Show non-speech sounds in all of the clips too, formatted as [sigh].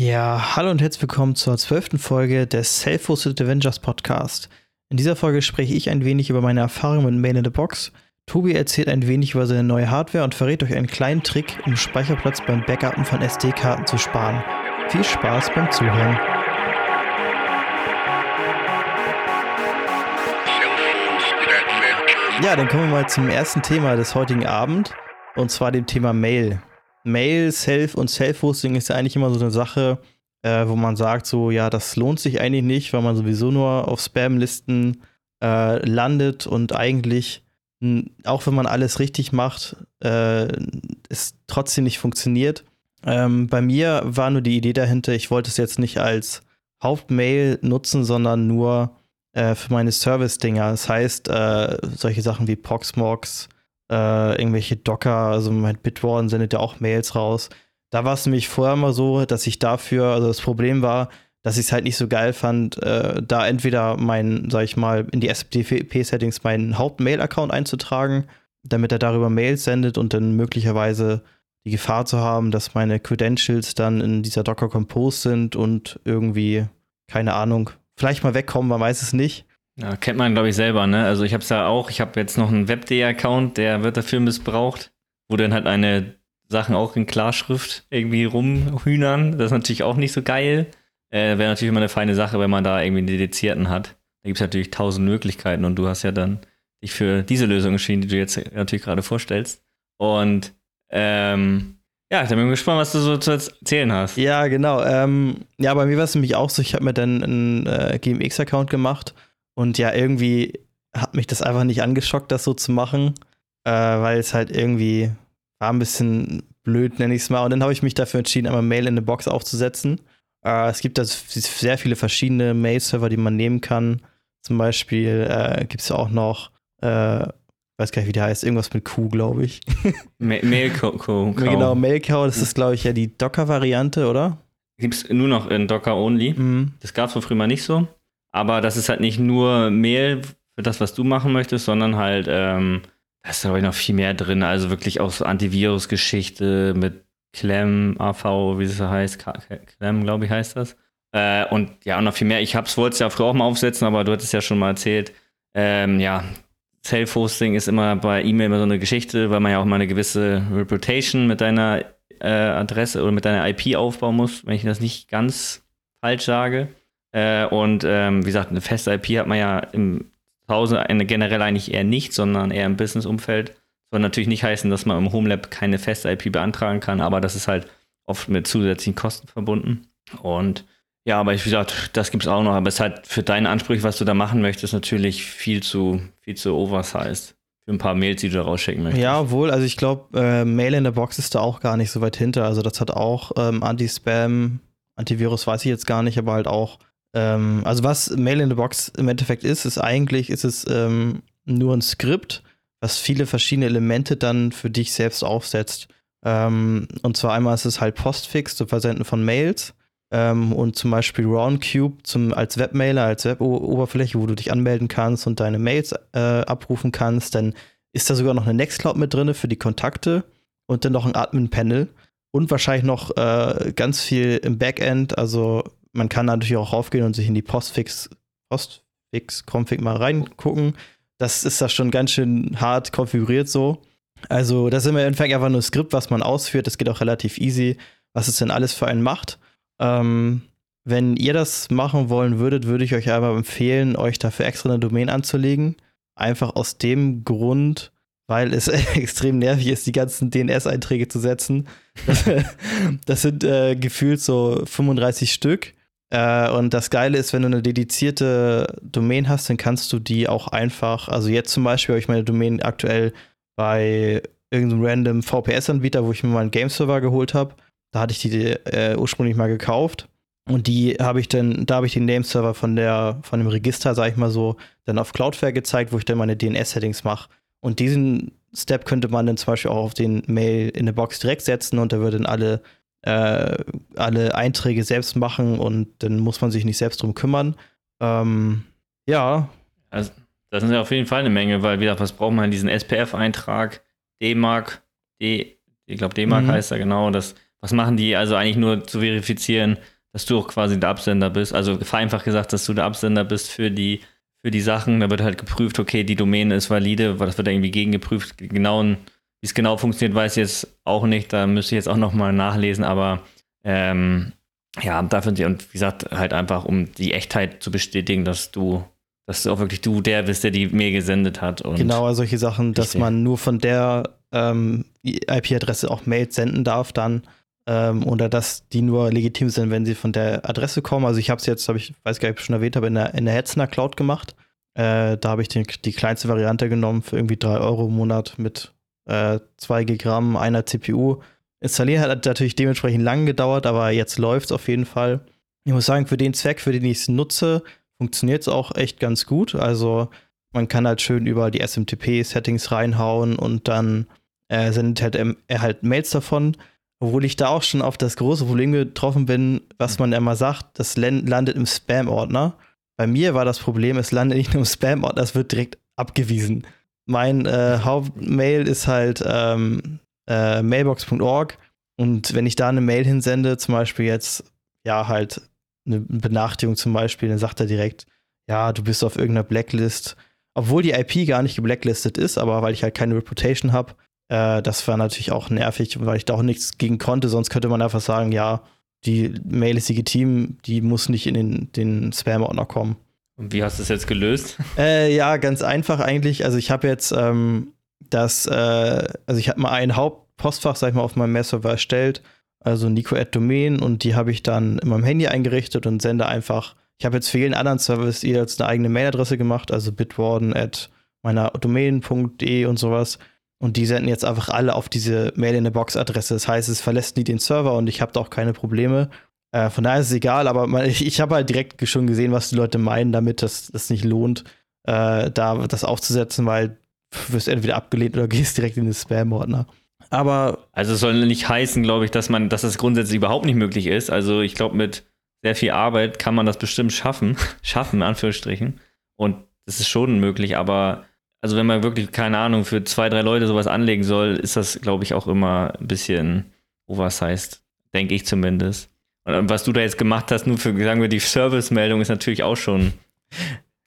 Ja, hallo und herzlich willkommen zur zwölften Folge des Self-Hosted Avengers Podcast. In dieser Folge spreche ich ein wenig über meine Erfahrung mit Mail in the Box. Tobi erzählt ein wenig über seine neue Hardware und verrät euch einen kleinen Trick, um Speicherplatz beim Backupen von SD-Karten zu sparen. Viel Spaß beim Zuhören. Ja, dann kommen wir mal zum ersten Thema des heutigen Abends und zwar dem Thema Mail. Mail, Self und Self-Hosting ist ja eigentlich immer so eine Sache, äh, wo man sagt, so, ja, das lohnt sich eigentlich nicht, weil man sowieso nur auf Spam-Listen äh, landet und eigentlich, auch wenn man alles richtig macht, äh, es trotzdem nicht funktioniert. Ähm, bei mir war nur die Idee dahinter, ich wollte es jetzt nicht als Hauptmail nutzen, sondern nur äh, für meine Service-Dinger. Das heißt, äh, solche Sachen wie Proxmox, äh, irgendwelche Docker, also mein Bitwarden sendet ja auch Mails raus. Da war es nämlich vorher immer so, dass ich dafür, also das Problem war, dass ich es halt nicht so geil fand, äh, da entweder mein, sag ich mal, in die SFTP-Settings meinen Haupt-Mail-Account einzutragen, damit er darüber Mails sendet und dann möglicherweise die Gefahr zu haben, dass meine Credentials dann in dieser Docker Compose sind und irgendwie, keine Ahnung, vielleicht mal wegkommen, man weiß es nicht. Ja, kennt man, glaube ich, selber, ne? Also ich habe es ja auch, ich habe jetzt noch einen Webd-Account, der wird dafür missbraucht, wo dann halt eine Sachen auch in Klarschrift irgendwie rumhühnern. Das ist natürlich auch nicht so geil. Äh, Wäre natürlich immer eine feine Sache, wenn man da irgendwie einen dedizierten hat. Da gibt es natürlich tausend Möglichkeiten und du hast ja dann dich für diese Lösung entschieden, die du jetzt natürlich gerade vorstellst. Und ähm, ja, dann bin ich gespannt, was du so zu erzählen hast. Ja, genau. Ähm, ja, bei mir war es nämlich auch so, ich habe mir dann einen äh, GMX-Account gemacht und ja, irgendwie hat mich das einfach nicht angeschockt, das so zu machen, äh, weil es halt irgendwie war ein bisschen blöd, nenne ich es mal. Und dann habe ich mich dafür entschieden, einmal Mail in eine Box aufzusetzen. Äh, es gibt da sehr viele verschiedene Mail-Server, die man nehmen kann. Zum Beispiel äh, gibt es ja auch noch, äh, weiß gar nicht, wie der heißt, irgendwas mit Q, glaube ich. [laughs] Mailcow. [laughs] Genau, Mailcow, das ist, glaube ich, ja die Docker-Variante, oder? Gibt es nur noch in Docker Only. Mhm. Das gab es früher mal nicht so. Aber das ist halt nicht nur Mail für das, was du machen möchtest, sondern halt, ähm, da ist, glaube ich, noch viel mehr drin. Also wirklich auch so Antivirus-Geschichte mit Clem, AV, wie es heißt. Clem, glaube ich, heißt das. Äh, und ja, und noch viel mehr. Ich wollte es ja früher auch mal aufsetzen, aber du hattest ja schon mal erzählt. Ähm, ja, Self-Hosting ist immer bei E-Mail immer so eine Geschichte, weil man ja auch mal eine gewisse Reputation mit deiner äh, Adresse oder mit deiner IP aufbauen muss, wenn ich das nicht ganz falsch sage. Äh, und ähm, wie gesagt, eine feste IP hat man ja im Hause eine generell eigentlich eher nicht, sondern eher im Business-Umfeld. Soll natürlich nicht heißen, dass man im Homelab keine feste IP beantragen kann, aber das ist halt oft mit zusätzlichen Kosten verbunden. Und ja, aber wie gesagt, das gibt es auch noch, aber es ist halt für deine Ansprüche, was du da machen möchtest, natürlich viel zu, viel zu oversized. Für ein paar Mails, die du da rausschicken möchtest. Ja, wohl, also ich glaube, äh, Mail in der Box ist da auch gar nicht so weit hinter. Also das hat auch ähm, Anti-Spam, Antivirus weiß ich jetzt gar nicht, aber halt auch ähm, also was Mail in the Box im Endeffekt ist, ist eigentlich, ist es ähm, nur ein Skript, was viele verschiedene Elemente dann für dich selbst aufsetzt. Ähm, und zwar einmal ist es halt Postfix zum Versenden von Mails ähm, und zum Beispiel RoundCube zum, als Webmailer, als Web-Oberfläche, wo du dich anmelden kannst und deine Mails äh, abrufen kannst. Dann ist da sogar noch eine Nextcloud mit drin für die Kontakte und dann noch ein Admin-Panel und wahrscheinlich noch äh, ganz viel im Backend, also man kann natürlich auch raufgehen und sich in die Postfix, Postfix-Config mal reingucken. Das ist da schon ganz schön hart konfiguriert so. Also, das ist im Endeffekt einfach nur ein Skript, was man ausführt. Das geht auch relativ easy, was es denn alles für einen macht. Ähm, wenn ihr das machen wollen würdet, würde ich euch aber empfehlen, euch dafür extra eine Domain anzulegen. Einfach aus dem Grund, weil es [laughs] extrem nervig ist, die ganzen DNS-Einträge zu setzen. Das, [laughs] das sind äh, gefühlt so 35 Stück. Äh, und das Geile ist, wenn du eine dedizierte Domain hast, dann kannst du die auch einfach, also jetzt zum Beispiel habe ich meine Domain aktuell bei irgendeinem random VPS-Anbieter, wo ich mir mal einen Game-Server geholt habe. Da hatte ich die äh, ursprünglich mal gekauft. Und die habe ich dann, da habe ich den Name-Server von der, von dem Register, sag ich mal so, dann auf Cloudflare gezeigt, wo ich dann meine DNS-Settings mache. Und diesen Step könnte man dann zum Beispiel auch auf den Mail in der Box direkt setzen und da würden alle äh, alle Einträge selbst machen und dann muss man sich nicht selbst drum kümmern. Ähm, ja. Also, das ist ja auf jeden Fall eine Menge, weil wieder, was braucht man? Diesen SPF-Eintrag, D-Mark, D, ich glaube D-Mark mhm. heißt er genau, das was machen die? Also eigentlich nur zu verifizieren, dass du auch quasi der Absender bist. Also vereinfacht gesagt, dass du der Absender bist für die, für die Sachen. Da wird halt geprüft, okay, die Domäne ist valide, weil das wird irgendwie gegengeprüft. Genau, wie es genau funktioniert, weiß ich jetzt auch nicht. Da müsste ich jetzt auch nochmal nachlesen, aber ähm, ja, dafür und wie gesagt, halt einfach, um die Echtheit zu bestätigen, dass du, dass du auch wirklich du der bist, der die Mail gesendet hat. Und genau, solche Sachen, dass man nur von der ähm, IP-Adresse auch Mails senden darf, dann ähm, oder dass die nur legitim sind, wenn sie von der Adresse kommen. Also ich habe es jetzt, habe ich weiß gar nicht, ob ich schon erwähnt habe, in der, in der Hetzner Cloud gemacht. Äh, da habe ich die, die kleinste Variante genommen für irgendwie 3 Euro im Monat mit äh, 2 Gigramm, einer CPU Installieren hat natürlich dementsprechend lang gedauert, aber jetzt läuft es auf jeden Fall. Ich muss sagen, für den Zweck, für den ich es nutze, funktioniert es auch echt ganz gut. Also man kann halt schön überall die SMTP-Settings reinhauen und dann äh, sendet halt er halt Mails davon. Obwohl ich da auch schon auf das große Problem getroffen bin, was man immer sagt, das landet im Spam-Ordner. Bei mir war das Problem, es landet nicht nur im Spam-Ordner, es wird direkt abgewiesen. Mein äh, Hauptmail ist halt ähm, äh, mailbox.org und wenn ich da eine Mail hinsende, zum Beispiel jetzt, ja, halt eine Benachrichtigung zum Beispiel, dann sagt er direkt, ja, du bist auf irgendeiner Blacklist, obwohl die IP gar nicht geblacklistet ist, aber weil ich halt keine Reputation habe, äh, das war natürlich auch nervig, weil ich da auch nichts gegen konnte, sonst könnte man einfach sagen, ja, die Mail ist legitim, die muss nicht in den, den Spam-Ordner kommen. Und wie hast du es jetzt gelöst? Äh, ja, ganz einfach eigentlich. Also ich habe jetzt ähm, dass, äh, also ich habe mal ein Hauptpostfach, sag ich mal, auf meinem Mail-Server erstellt, also Nico at Domain und die habe ich dann in meinem Handy eingerichtet und sende einfach, ich habe jetzt für jeden anderen Service jetzt eine eigene Mailadresse gemacht, also bitwarden at meiner domain.de und sowas. Und die senden jetzt einfach alle auf diese Mail in der Box Adresse. Das heißt, es verlässt nie den Server und ich habe da auch keine Probleme. Äh, von daher ist es egal, aber man, ich, ich habe halt direkt schon gesehen, was die Leute meinen, damit das, das nicht lohnt, äh, da das aufzusetzen, weil wirst entweder abgelehnt oder [laughs] gehst direkt in den Spam-Ordner. Aber. Also es soll nicht heißen, glaube ich, dass man, dass das grundsätzlich überhaupt nicht möglich ist. Also ich glaube, mit sehr viel Arbeit kann man das bestimmt schaffen. [laughs] schaffen, in Anführungsstrichen. Und das ist schon möglich, aber also wenn man wirklich, keine Ahnung, für zwei, drei Leute sowas anlegen soll, ist das, glaube ich, auch immer ein bisschen oversized. Denke ich zumindest. Was du da jetzt gemacht hast, nur für, sagen wir, die Service-Meldung ist natürlich auch schon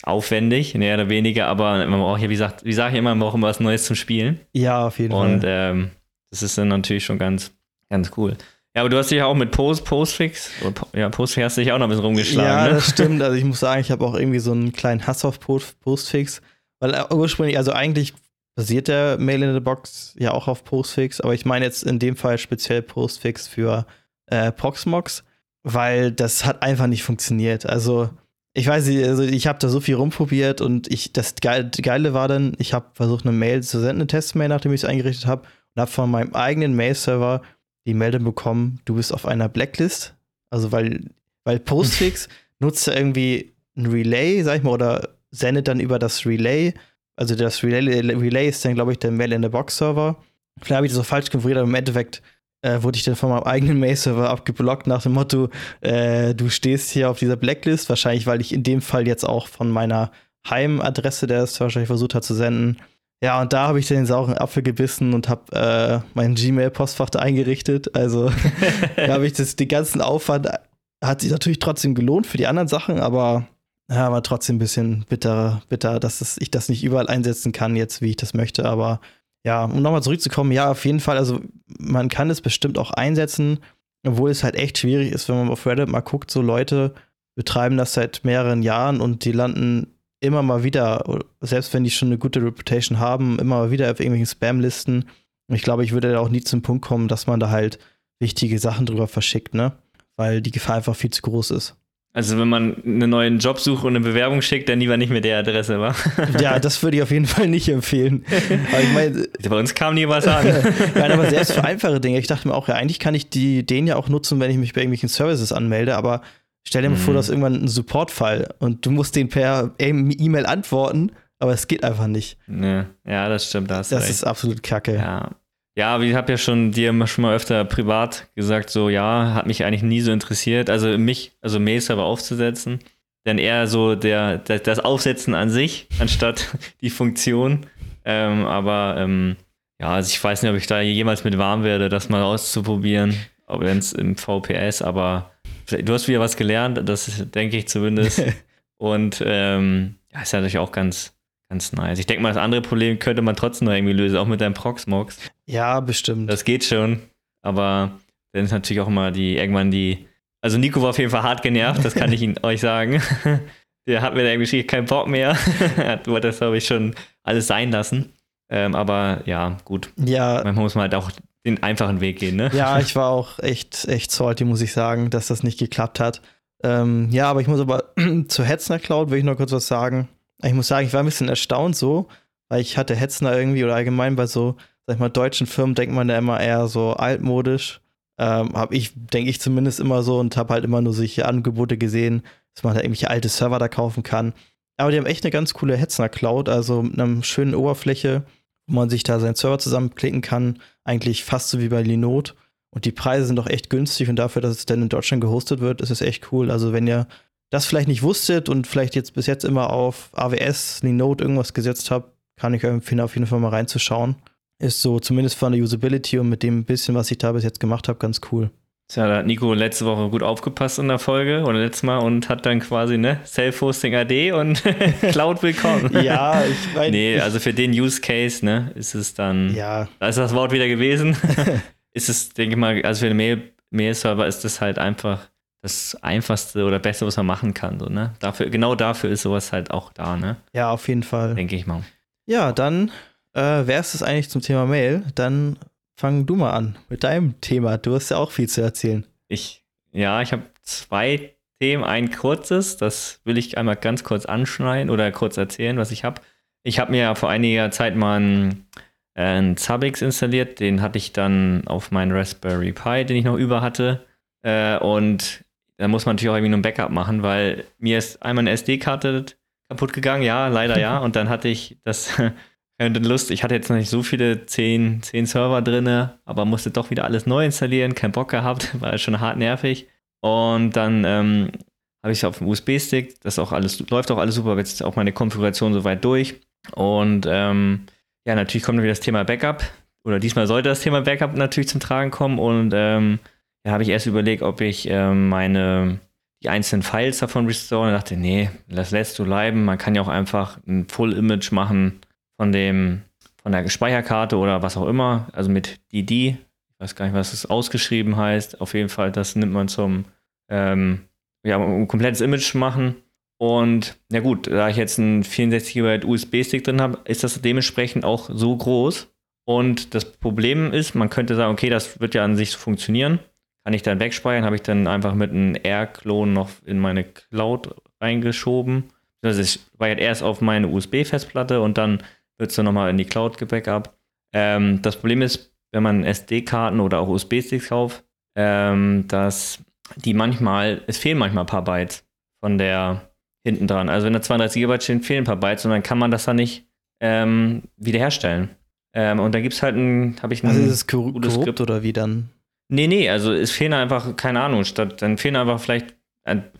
aufwendig, mehr oder weniger, aber man braucht ja, wie, sagt, wie sage ich immer, man braucht immer was Neues zum Spielen. Ja, auf jeden Und, Fall. Und ähm, das ist dann natürlich schon ganz, ganz cool. Ja, aber du hast dich ja auch mit Post, Postfix, ja, Postfix hast dich auch noch ein bisschen rumgeschlagen. Ja, ne? das stimmt. Also ich [laughs] muss sagen, ich habe auch irgendwie so einen kleinen Hass auf Postfix, weil äh, ursprünglich, also eigentlich basiert der Mail in the Box ja auch auf Postfix, aber ich meine jetzt in dem Fall speziell Postfix für äh, Proxmox, weil das hat einfach nicht funktioniert. Also ich weiß nicht, also ich habe da so viel rumprobiert und ich, das Geile war dann, ich habe versucht, eine Mail zu senden, eine Testmail, nachdem ich es eingerichtet habe, und habe von meinem eigenen Mail-Server die Meldung bekommen, du bist auf einer Blacklist. Also weil, weil Postfix [laughs] nutzt irgendwie ein Relay, sag ich mal, oder sendet dann über das Relay. Also das Relay, Relay ist dann, glaube ich, der Mail in der Box-Server. Vielleicht habe ich das so falsch konfiguriert, aber im Endeffekt äh, wurde ich dann von meinem eigenen Mail-Server abgeblockt nach dem Motto, äh, du stehst hier auf dieser Blacklist, wahrscheinlich, weil ich in dem Fall jetzt auch von meiner Heimadresse, der es wahrscheinlich versucht hat zu senden. Ja, und da habe ich den sauren Apfel gebissen und habe äh, mein Gmail-Postfach eingerichtet. Also [laughs] da habe ich das, den ganzen Aufwand, hat sich natürlich trotzdem gelohnt für die anderen Sachen, aber ja, war trotzdem ein bisschen bitter, bitter, dass es, ich das nicht überall einsetzen kann, jetzt wie ich das möchte. Aber ja, um nochmal zurückzukommen, ja, auf jeden Fall, also man kann es bestimmt auch einsetzen, obwohl es halt echt schwierig ist, wenn man auf Reddit mal guckt, so Leute betreiben das seit mehreren Jahren und die landen immer mal wieder, selbst wenn die schon eine gute Reputation haben, immer mal wieder auf irgendwelchen Spam-Listen. Und ich glaube, ich würde da auch nie zum Punkt kommen, dass man da halt wichtige Sachen drüber verschickt, ne? Weil die Gefahr einfach viel zu groß ist. Also wenn man einen neuen Job sucht und eine Bewerbung schickt, dann lieber nicht mit der Adresse, wa? [laughs] Ja, das würde ich auf jeden Fall nicht empfehlen. Aber ich mein, [laughs] Bei uns kam nie was an. [laughs] Nein, aber selbst für einfache Dinge. Ich dachte mir auch, ja, eigentlich kann ich die, den ja auch nutzen, wenn ich mich bei irgendwelchen Services anmelde, aber stell dir mal mhm. vor, dass irgendwann ein Support-Fall und du musst den per E-Mail antworten, aber es geht einfach nicht. Nee. Ja, das stimmt. Da das recht. ist absolut kacke. Ja. Ja, ich habe ja schon dir schon mal öfter privat gesagt, so ja, hat mich eigentlich nie so interessiert, also mich, also Mail-Server aufzusetzen, denn eher so der, der, das Aufsetzen an sich, [laughs] anstatt die Funktion. Ähm, aber ähm, ja, also ich weiß nicht, ob ich da jemals mit warm werde, das mal auszuprobieren. aber wenn es im VPS, aber du hast wieder was gelernt, das denke ich zumindest. [laughs] Und ähm, ja, ist ja natürlich auch ganz, ganz nice. Ich denke mal, das andere Problem könnte man trotzdem noch irgendwie lösen, auch mit deinem Proxmox. Ja, bestimmt. Das geht schon, aber dann ist natürlich auch immer die, irgendwann die, also Nico war auf jeden Fall hart genervt, das kann ich [laughs] Ihnen euch sagen. [laughs] Der hat mir irgendwie keinen Bock mehr. [laughs] er wollte das, glaube ich, schon alles sein lassen. Ähm, aber ja, gut. Ja. Manchmal muss man halt auch den einfachen Weg gehen, ne? Ja, ich war auch echt, echt salty, muss ich sagen, dass das nicht geklappt hat. Ähm, ja, aber ich muss aber [clears throat] zu Hetzner Cloud will ich noch kurz was sagen. Ich muss sagen, ich war ein bisschen erstaunt so, weil ich hatte Hetzner irgendwie oder allgemein bei so, sag ich mal, deutschen Firmen denkt man ja immer eher so altmodisch. Ähm, hab ich, denke ich zumindest immer so und habe halt immer nur solche Angebote gesehen, dass man da irgendwelche alte Server da kaufen kann. Aber die haben echt eine ganz coole Hetzner Cloud, also mit einer schönen Oberfläche, wo man sich da seinen Server zusammenklicken kann. Eigentlich fast so wie bei Linode. Und die Preise sind doch echt günstig und dafür, dass es denn in Deutschland gehostet wird, ist es echt cool. Also wenn ihr das vielleicht nicht wusstet und vielleicht jetzt bis jetzt immer auf AWS, Linode irgendwas gesetzt habt, kann ich euch empfehlen, auf jeden Fall mal reinzuschauen. Ist so zumindest von der Usability und mit dem bisschen, was ich da bis jetzt gemacht habe, ganz cool. Tja, da hat Nico letzte Woche gut aufgepasst in der Folge oder letztes Mal und hat dann quasi, ne, Self-Hosting AD und [laughs] Cloud willkommen. [laughs] ja, ich meine. Nee, also für den Use Case, ne, ist es dann. Ja. Da ist das Wort wieder gewesen. [laughs] ist es, denke ich mal, also für den Mail, Mail-Server ist das halt einfach das einfachste oder beste, was man machen kann, so, ne? Dafür, genau dafür ist sowas halt auch da, ne? Ja, auf jeden Fall. Denke ich mal. Ja, dann äh, wäre es eigentlich zum Thema Mail. Dann fang du mal an mit deinem Thema. Du hast ja auch viel zu erzählen. Ich, ja, ich habe zwei Themen. Ein kurzes, das will ich einmal ganz kurz anschneiden oder kurz erzählen, was ich habe. Ich habe mir ja vor einiger Zeit mal einen, äh, einen Zabbix installiert. Den hatte ich dann auf meinen Raspberry Pi, den ich noch über hatte. Äh, und da muss man natürlich auch irgendwie nur ein Backup machen, weil mir ist einmal eine SD-Karte kaputt gegangen. Ja, leider ja. [laughs] Und dann hatte ich das [laughs] Lust, ich hatte jetzt noch nicht so viele, zehn, zehn Server drin, aber musste doch wieder alles neu installieren, keinen Bock gehabt, [laughs] war schon hart nervig. Und dann ähm, habe ich es auf dem USB-Stick, das auch alles, läuft auch alles super, jetzt auch meine Konfiguration soweit durch. Und ähm, ja, natürlich kommt wieder das Thema Backup. Oder diesmal sollte das Thema Backup natürlich zum Tragen kommen. Und ähm, ja, habe ich erst überlegt, ob ich ähm, meine die einzelnen Files davon restore und dachte, nee, das lässt du bleiben. Man kann ja auch einfach ein Full-Image machen von dem, von der Speicherkarte oder was auch immer, also mit DD, ich weiß gar nicht, was es ausgeschrieben heißt, auf jeden Fall, das nimmt man zum, ähm, ja, um ein komplettes Image machen. Und ja gut, da ich jetzt einen 64 GB USB-Stick drin habe, ist das dementsprechend auch so groß. Und das Problem ist, man könnte sagen, okay, das wird ja an sich funktionieren. Kann ich dann wegspeichern, habe ich dann einfach mit einem R-Klon noch in meine Cloud reingeschoben. Das ist, speichert erst auf meine USB-Festplatte und dann wird es dann nochmal in die Cloud gebackupt. Ähm, das Problem ist, wenn man SD-Karten oder auch USB-Sticks kauft, ähm, dass die manchmal, es fehlen manchmal ein paar Bytes von der hinten dran. Also wenn da 32 GB stehen, fehlen ein paar Bytes und dann kann man das dann nicht ähm, wiederherstellen. Ähm, und da gibt es halt ein, habe ich ein also ist es gutes Skript oder wie dann? Nee, nee, also es fehlen einfach, keine Ahnung, statt, dann fehlen einfach vielleicht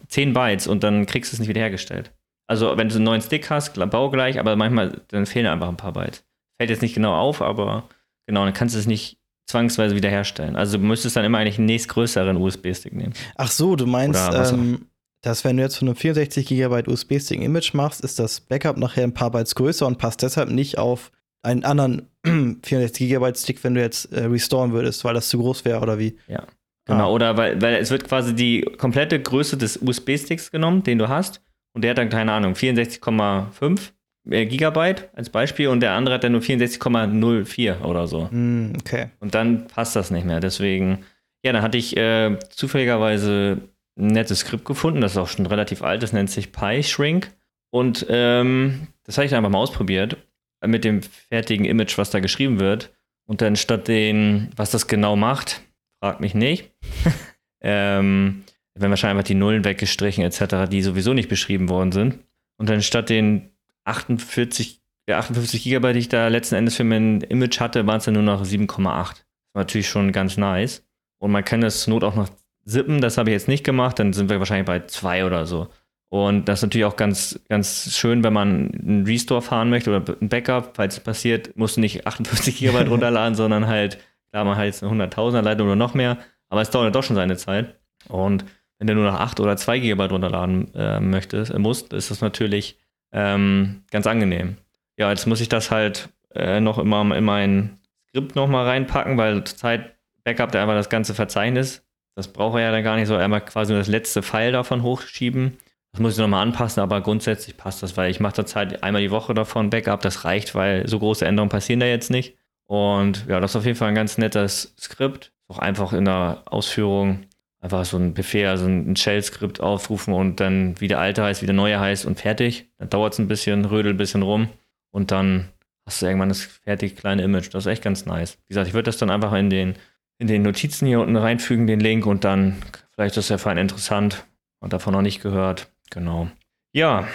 10 äh, Bytes und dann kriegst du es nicht wiederhergestellt. Also wenn du einen neuen Stick hast, baugleich, aber manchmal dann fehlen einfach ein paar Bytes. Fällt jetzt nicht genau auf, aber genau, dann kannst du es nicht zwangsweise wiederherstellen. Also du müsstest dann immer eigentlich einen nächstgrößeren USB-Stick nehmen. Ach so, du meinst, ähm, dass wenn du jetzt von einem 64 GB USB-Stick Image machst, ist das Backup nachher ein paar Bytes größer und passt deshalb nicht auf einen anderen [clears throat] 64 GB Stick, wenn du jetzt äh, restoren würdest, weil das zu groß wäre oder wie? Ja. Genau, ah. oder weil, weil es wird quasi die komplette Größe des USB-Sticks genommen, den du hast, und der hat dann, keine Ahnung, 64,5 äh, Gigabyte als Beispiel und der andere hat dann nur 64,04 oder so. Mm, okay. Und dann passt das nicht mehr. Deswegen, ja, dann hatte ich äh, zufälligerweise ein nettes Skript gefunden, das ist auch schon relativ alt, das nennt sich PyShrink. Und ähm, das habe ich dann einfach mal ausprobiert mit dem fertigen Image, was da geschrieben wird. Und dann statt den, was das genau macht, fragt mich nicht. [laughs] ähm, werden wahrscheinlich einfach die Nullen weggestrichen etc., die sowieso nicht beschrieben worden sind. Und dann statt den 48, ja, 58 Gigabyte, die ich da letzten Endes für mein Image hatte, waren es dann nur noch 7,8. Das war natürlich schon ganz nice. Und man kann das Not auch noch zippen, das habe ich jetzt nicht gemacht, dann sind wir wahrscheinlich bei 2 oder so. Und das ist natürlich auch ganz, ganz schön, wenn man einen Restore fahren möchte oder ein Backup, falls es passiert, musst du nicht 58 Gigabyte [laughs] runterladen, sondern halt, klar, man halt eine 100.000er Leitung oder noch mehr, Aber es dauert doch schon seine Zeit. Und wenn du nur noch 8 oder 2 GB runterladen äh, möchtest, äh, musst, ist das natürlich ähm, ganz angenehm. Ja, jetzt muss ich das halt äh, noch immer in mein Skript nochmal reinpacken, weil zurzeit backupt er einfach das ganze Verzeichnis. Das braucht er ja dann gar nicht so. Einmal quasi nur das letzte File davon hochschieben. Das muss ich nochmal anpassen, aber grundsätzlich passt das, weil ich mache zurzeit einmal die Woche davon Backup. Das reicht, weil so große Änderungen passieren da jetzt nicht. Und ja, das ist auf jeden Fall ein ganz nettes Skript. Auch einfach in der Ausführung einfach so ein Befehl, also ein Shell-Skript aufrufen und dann wie der alte heißt, wie der neue heißt und fertig. Dann dauert es ein bisschen, rödelt ein bisschen rum und dann hast du irgendwann das fertig kleine Image. Das ist echt ganz nice. Wie gesagt, ich würde das dann einfach in den, in den Notizen hier unten reinfügen, den Link und dann vielleicht ist der für einen interessant und davon noch nicht gehört. Genau. Ja,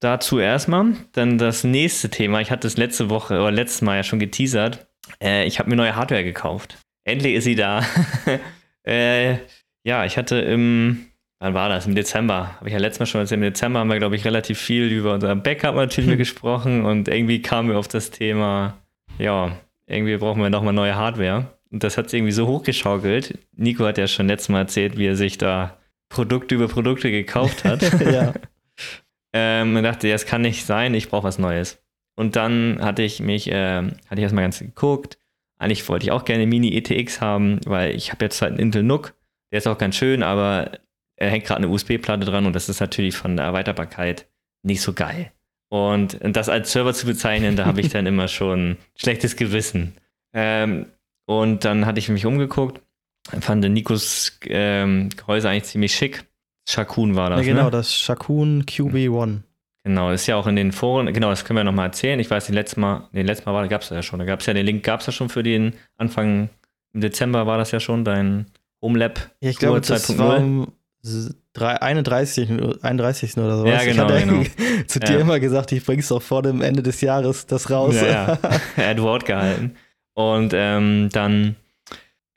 dazu erstmal. Dann das nächste Thema. Ich hatte es letzte Woche oder letztes Mal ja schon geteasert. Äh, ich habe mir neue Hardware gekauft. Endlich ist sie da. [laughs] äh, ja, ich hatte im, wann war das? Im Dezember. Habe ich ja letztes Mal schon erzählt. Im Dezember haben wir, glaube ich, relativ viel über unser Backup natürlich [laughs] gesprochen und irgendwie kamen wir auf das Thema, ja, irgendwie brauchen wir nochmal neue Hardware. Und das hat sich irgendwie so hochgeschaukelt. Nico hat ja schon letztes Mal erzählt, wie er sich da Produkte über Produkte gekauft hat. [laughs] ja. ähm, und dachte, das kann nicht sein, ich brauche was Neues. Und dann hatte ich mich, äh, hatte ich erstmal ganz geguckt. Eigentlich wollte ich auch gerne Mini ETX haben, weil ich habe jetzt halt einen Intel NUC der ist auch ganz schön, aber er hängt gerade eine USB-Platte dran und das ist natürlich von der Erweiterbarkeit nicht so geil. Und das als Server zu bezeichnen, da habe ich dann immer schon schlechtes Gewissen. Ähm, und dann hatte ich mich umgeguckt, fand Nikos ähm, Gehäuse eigentlich ziemlich schick. Shakun war das. Ja, genau, ne? das Shakun QB1. Genau, ist ja auch in den Foren, genau, das können wir nochmal erzählen. Ich weiß, den letzten Mal, nee, letztes Mal war, gab es ja schon. Da gab es ja den Link, gab es ja schon für den Anfang im Dezember war das ja schon, dein Homelab. Ja, ich glaube, das war um 31, 31. oder sowas. Ja, genau. Ich genau. [laughs] zu dir ja. immer gesagt, ich bring's doch vor dem Ende des Jahres das raus. Ja, ja. [laughs] er hat Wort gehalten. Und ähm, dann,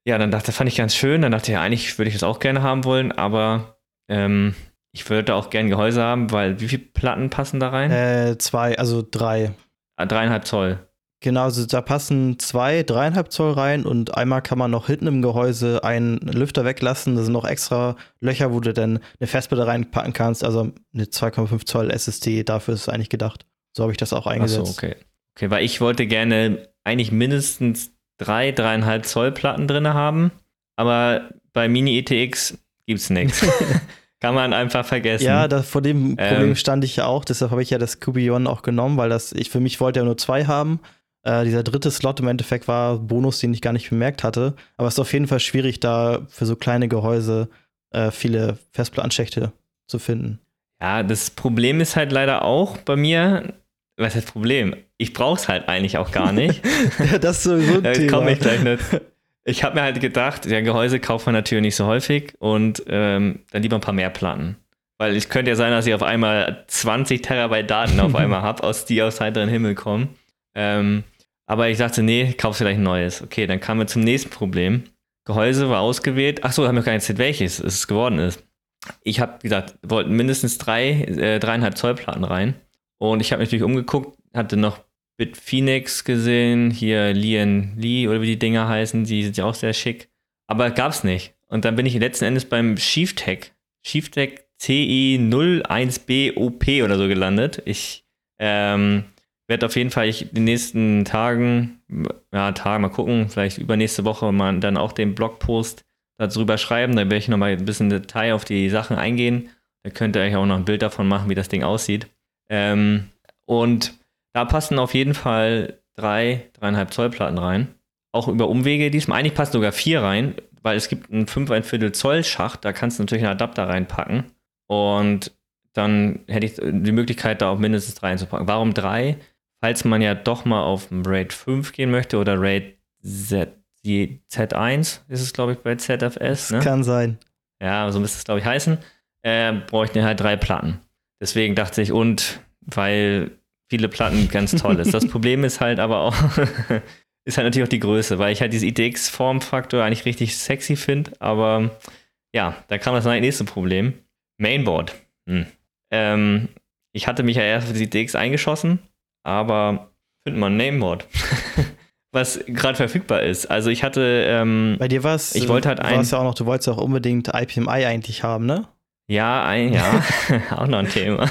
ja, dann dachte, fand ich ganz schön. Dann dachte ich, ja, eigentlich würde ich das auch gerne haben wollen, aber ähm, ich würde auch gerne Gehäuse haben, weil wie viele Platten passen da rein? Äh, zwei, also drei. Ah, dreieinhalb Zoll. Genau, also da passen zwei, dreieinhalb Zoll rein und einmal kann man noch hinten im Gehäuse einen Lüfter weglassen. Da sind noch extra Löcher, wo du dann eine Festplatte reinpacken kannst. Also eine 2,5 Zoll SSD, dafür ist es eigentlich gedacht. So habe ich das auch eingesetzt. Ach so, okay. Okay, weil ich wollte gerne eigentlich mindestens drei, dreieinhalb Zoll Platten drin haben, aber bei Mini ETX gibt es nichts. [laughs] Kann man einfach vergessen. Ja, das, vor dem Problem ähm, stand ich ja auch, deshalb habe ich ja das Cubion auch genommen, weil das, ich für mich wollte ja nur zwei haben äh, dieser dritte Slot im Endeffekt war Bonus, den ich gar nicht bemerkt hatte. Aber es ist auf jeden Fall schwierig, da für so kleine Gehäuse äh, viele Festplattenschächte zu finden. Ja, das Problem ist halt leider auch bei mir, was ist das Problem? Ich brauche es halt eigentlich auch gar nicht. [laughs] das ist sowieso ein da komme ich gleich nicht. Ich habe mir halt gedacht, ja, Gehäuse kauft man natürlich nicht so häufig und ähm, dann lieber ein paar mehr Platten. Weil es könnte ja sein, dass ich auf einmal 20 Terabyte Daten auf [laughs] einmal habe, aus die aus heiteren Himmel kommen. Ähm, aber ich sagte, nee, kaufst du gleich ein neues. Okay, dann kamen wir zum nächsten Problem. Gehäuse war ausgewählt. Ach so, haben wir gar nicht erzählt, welches es geworden ist. Ich habe gesagt, wollten mindestens drei, äh, dreieinhalb Zoll Platten rein. Und ich habe mich natürlich umgeguckt, hatte noch Bitphoenix gesehen, hier Lian Lee oder wie die Dinger heißen, die sind ja auch sehr schick. Aber gab's nicht. Und dann bin ich letzten Endes beim Shieftech, Shieftech CI01BOP oder so gelandet. Ich ähm, werde auf jeden Fall ich in den nächsten Tagen, ja, Tagen, mal gucken, vielleicht übernächste Woche mal dann auch den Blogpost darüber schreiben. Da werde ich nochmal ein bisschen Detail auf die Sachen eingehen. Da könnt ihr euch auch noch ein Bild davon machen, wie das Ding aussieht. Ähm, und da passen auf jeden Fall drei, dreieinhalb Zoll Platten rein. Auch über Umwege diesmal. Eigentlich passen sogar vier rein, weil es gibt einen 5 ein Viertel Zoll Schacht. Da kannst du natürlich einen Adapter reinpacken. Und dann hätte ich die Möglichkeit, da auch mindestens drei einzupacken. Warum drei? falls man ja doch mal auf ein RAID 5 gehen möchte oder RAID Z, Z1 ist es, glaube ich, bei ZFS. Ne? Kann sein. Ja, so müsste es, glaube ich, heißen. Äh, bräuchten halt drei Platten. Deswegen dachte ich, und weil viele Platten ganz toll ist. Das [laughs] Problem ist halt aber auch, [laughs] ist halt natürlich auch die Größe, weil ich halt diese IDX-Formfaktor eigentlich richtig sexy finde, aber ja, da kam das nächste Problem. Mainboard. Hm. Ähm, ich hatte mich ja erst für die IDX eingeschossen aber findet man ein Nameboard. [laughs] was gerade verfügbar ist. Also ich hatte. Ähm, Bei dir war es. Ich wollte halt ein. ja auch noch, du wolltest auch unbedingt IPMI eigentlich haben, ne? Ja, ein, ja, [laughs] auch noch ein Thema.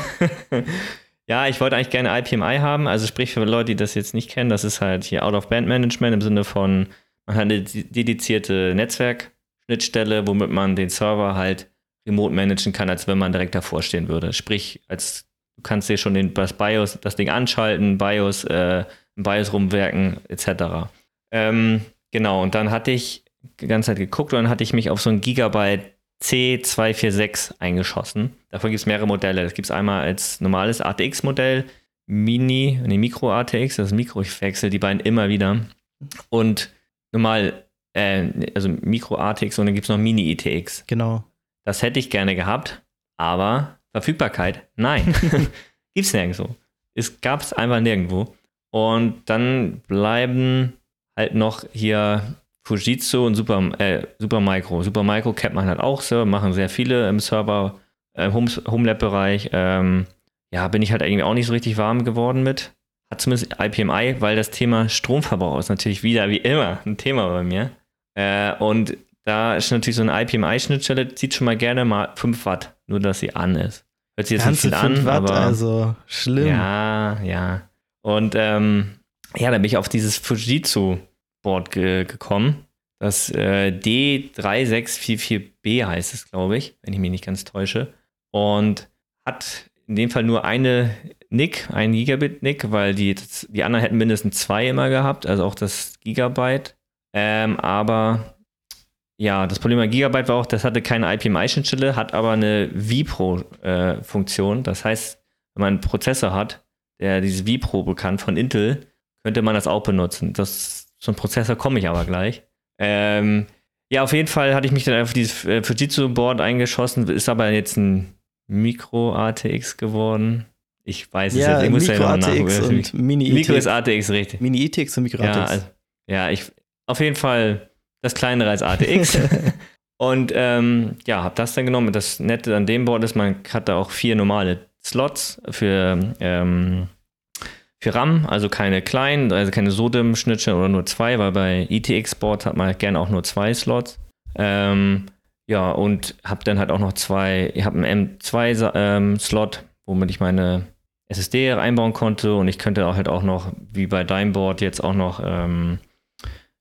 [laughs] ja, ich wollte eigentlich gerne IPMI haben. Also sprich für Leute, die das jetzt nicht kennen, das ist halt hier Out-of-Band-Management im Sinne von, man hat eine dedizierte Netzwerkschnittstelle, womit man den Server halt remote managen kann, als wenn man direkt davor stehen würde. Sprich, als du kannst dir schon den, das BIOS, das Ding anschalten, BIOS, äh, im BIOS rumwerken, etc. Ähm, genau, und dann hatte ich die ganze Zeit geguckt und dann hatte ich mich auf so ein Gigabyte C246 eingeschossen. Davon gibt es mehrere Modelle. Das gibt es einmal als normales ATX-Modell, Mini, nee, Micro ATX, das ist Mikro, ich wechsle die beiden immer wieder. Und normal, äh, also Micro ATX und dann gibt es noch Mini ITX. Genau. Das hätte ich gerne gehabt, aber Verfügbarkeit, nein. [laughs] Gibt's nirgendwo. Es gab es einfach nirgendwo. Und dann bleiben halt noch hier Fujitsu und Super, äh, Supermicro. Supermicro kennt man halt auch so, machen sehr viele im Server, äh, Home-Lab-Bereich. Ähm, ja, bin ich halt irgendwie auch nicht so richtig warm geworden mit. Hat zumindest IPMI, weil das Thema Stromverbrauch ist natürlich wieder wie immer ein Thema bei mir. Äh, und da ist natürlich so eine IPMI-Schnittstelle, zieht schon mal gerne mal 5 Watt, nur dass sie an ist. Hört sich jetzt Ganze nicht viel an, Watt, aber also schlimm. Ja, ja. Und ähm, ja, da bin ich auf dieses Fujitsu-Board ge gekommen. Das äh, D3644B heißt es, glaube ich, wenn ich mich nicht ganz täusche. Und hat in dem Fall nur eine NIC, ein Gigabit-NIC, weil die, die anderen hätten mindestens zwei immer gehabt, also auch das Gigabyte. Ähm, aber ja, das Problem bei Gigabyte war auch, das hatte keine IPMI-Schnittstelle, hat aber eine vPro-Funktion. Äh, das heißt, wenn man einen Prozessor hat, der dieses vPro bekannt von Intel, könnte man das auch benutzen. Das, so ein Prozessor komme ich aber gleich. Ähm, ja, auf jeden Fall hatte ich mich dann auf dieses äh, Fujitsu-Board eingeschossen, ist aber jetzt ein Micro-ATX geworden. Ich weiß es ja, jetzt, ich muss Micro ja noch ATX und Mini -ITX. Micro ist ATX, richtig. Mini ITX und Micro ATX. Ja, also, ja ich, auf jeden Fall das kleinere als ATX. [laughs] und ähm, ja, habe das dann genommen. Das Nette an dem Board ist, man hat da auch vier normale Slots für, ähm, für RAM, also keine kleinen, also keine SODIM-Schnittstellen oder nur zwei, weil bei ETX-Boards hat man gerne auch nur zwei Slots. Ähm, ja, und habe dann halt auch noch zwei, ich habe einen M2-Slot, ähm, womit ich meine SSD einbauen konnte und ich könnte auch halt auch noch, wie bei deinem Board, jetzt auch noch ähm,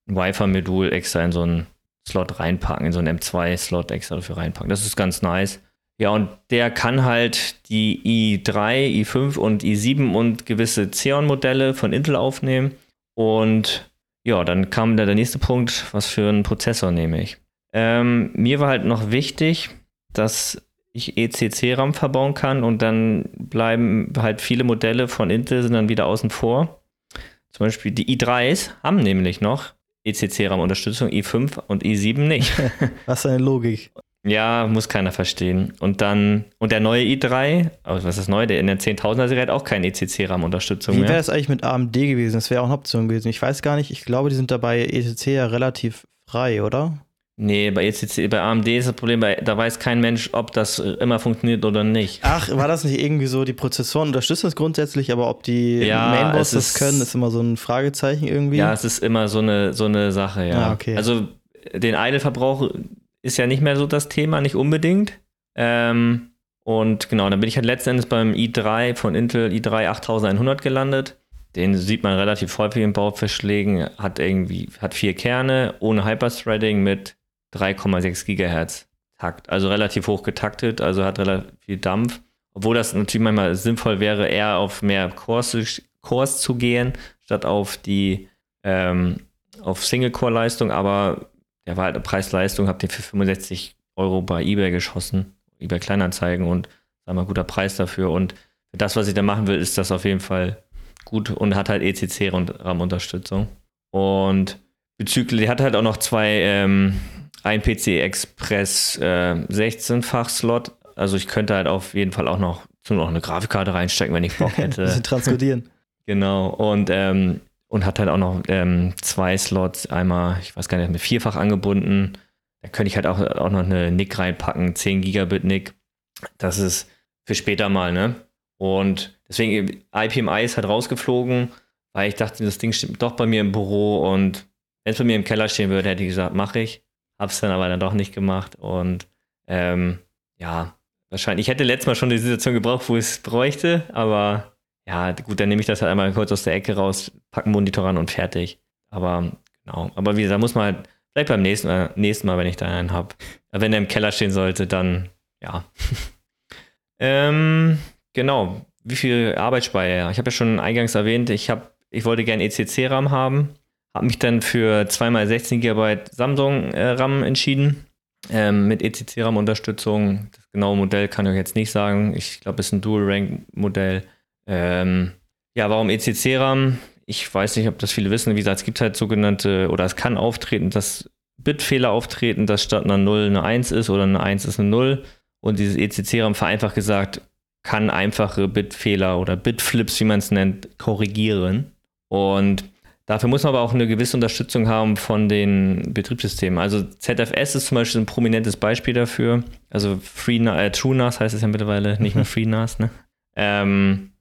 ein Wi-Fi-Modul extra in so einen Slot reinpacken, in so einen M2-Slot extra dafür reinpacken. Das ist ganz nice. Ja, und der kann halt die i3, i5 und i7 und gewisse Xeon-Modelle von Intel aufnehmen. Und ja, dann kam da der nächste Punkt, was für einen Prozessor nehme ich. Ähm, mir war halt noch wichtig, dass ich ECC-RAM verbauen kann und dann bleiben halt viele Modelle von Intel sind dann wieder außen vor. Zum Beispiel die i3s haben nämlich noch ECC-RAM-Unterstützung, i5 und i7 nicht. [laughs] Was eine Logik. Ja, muss keiner verstehen. Und dann, und der neue i3, also was ist neu, der in der 10.000er Serie hat auch keine ECC-RAM-Unterstützung mehr. Wie wäre es eigentlich mit AMD gewesen? Das wäre auch eine Option gewesen. Ich weiß gar nicht, ich glaube, die sind dabei ECC ja relativ frei, oder? Nee, bei ECC, bei AMD ist das Problem, da weiß kein Mensch, ob das immer funktioniert oder nicht. Ach, war das nicht irgendwie so, die Prozessoren unterstützen es grundsätzlich, aber ob die ja, Mainboards das können, ist immer so ein Fragezeichen irgendwie? Ja, es ist immer so eine, so eine Sache, ja. Ah, okay. Also den Idle-Verbrauch ist ja nicht mehr so das Thema, nicht unbedingt. Ähm, und genau, dann bin ich halt letzten Endes beim i3 von Intel i3 8100 gelandet. Den sieht man relativ häufig in Bauverschlägen, hat irgendwie, hat vier Kerne, ohne Hyperthreading mit 3,6 Gigahertz Takt. Also relativ hoch getaktet, also hat relativ viel Dampf. Obwohl das natürlich manchmal sinnvoll wäre, eher auf mehr Cores, Cores zu gehen, statt auf die ähm, auf Single-Core-Leistung, aber der war halt Preis-Leistung, hab den für 65 Euro bei eBay geschossen, eBay Kleinanzeigen und sagen wir guter Preis dafür. Und für das, was ich da machen will, ist das auf jeden Fall gut und hat halt ECC und RAM-Unterstützung. Und bezüglich, der hat halt auch noch zwei ähm, ein PC Express äh, 16-fach Slot. Also ich könnte halt auf jeden Fall auch noch, noch eine Grafikkarte reinstecken, wenn ich Bock [laughs] hätte. Sie transkodieren. genau. Und, ähm, und hat halt auch noch ähm, zwei Slots, einmal, ich weiß gar nicht, mit vierfach angebunden. Da könnte ich halt auch, auch noch eine NIC reinpacken, 10 Gigabit NIC. Das ist für später mal, ne? Und deswegen, IPMI ist halt rausgeflogen, weil ich dachte, das Ding steht doch bei mir im Büro und wenn es bei mir im Keller stehen würde, hätte ich gesagt, mache ich. Hab's dann aber dann doch nicht gemacht und ähm, ja, wahrscheinlich. Ich hätte letztes Mal schon die Situation gebraucht, wo ich es bräuchte, aber ja, gut, dann nehme ich das halt einmal kurz aus der Ecke raus, packen Monitor ran und fertig. Aber genau. Aber wie gesagt, muss man halt, vielleicht beim nächsten Mal, nächsten Mal wenn ich da einen habe. Wenn der im Keller stehen sollte, dann ja. [laughs] ähm, genau. Wie viel Arbeitsspeicher? Ich habe ja schon eingangs erwähnt, ich, hab, ich wollte gerne ECC-RAM haben. Habe mich dann für 2x16 GB Samsung-RAM äh, entschieden. Ähm, mit ECC-RAM-Unterstützung. Das genaue Modell kann ich euch jetzt nicht sagen. Ich glaube, es ist ein Dual-Rank-Modell. Ähm, ja, warum ECC-RAM? Ich weiß nicht, ob das viele wissen. Wie gesagt, es gibt halt sogenannte, oder es kann auftreten, dass Bitfehler auftreten, dass statt einer 0 eine 1 ist oder eine 1 ist eine 0. Und dieses ECC-RAM, vereinfacht gesagt, kann einfache Bitfehler oder Bitflips, wie man es nennt, korrigieren. Und dafür muss man aber auch eine gewisse Unterstützung haben von den Betriebssystemen. Also ZFS ist zum Beispiel ein prominentes Beispiel dafür. Also FreeNAS, äh, TrueNAS heißt es ja mittlerweile, nicht mehr FreeNAS, ne? Ähm,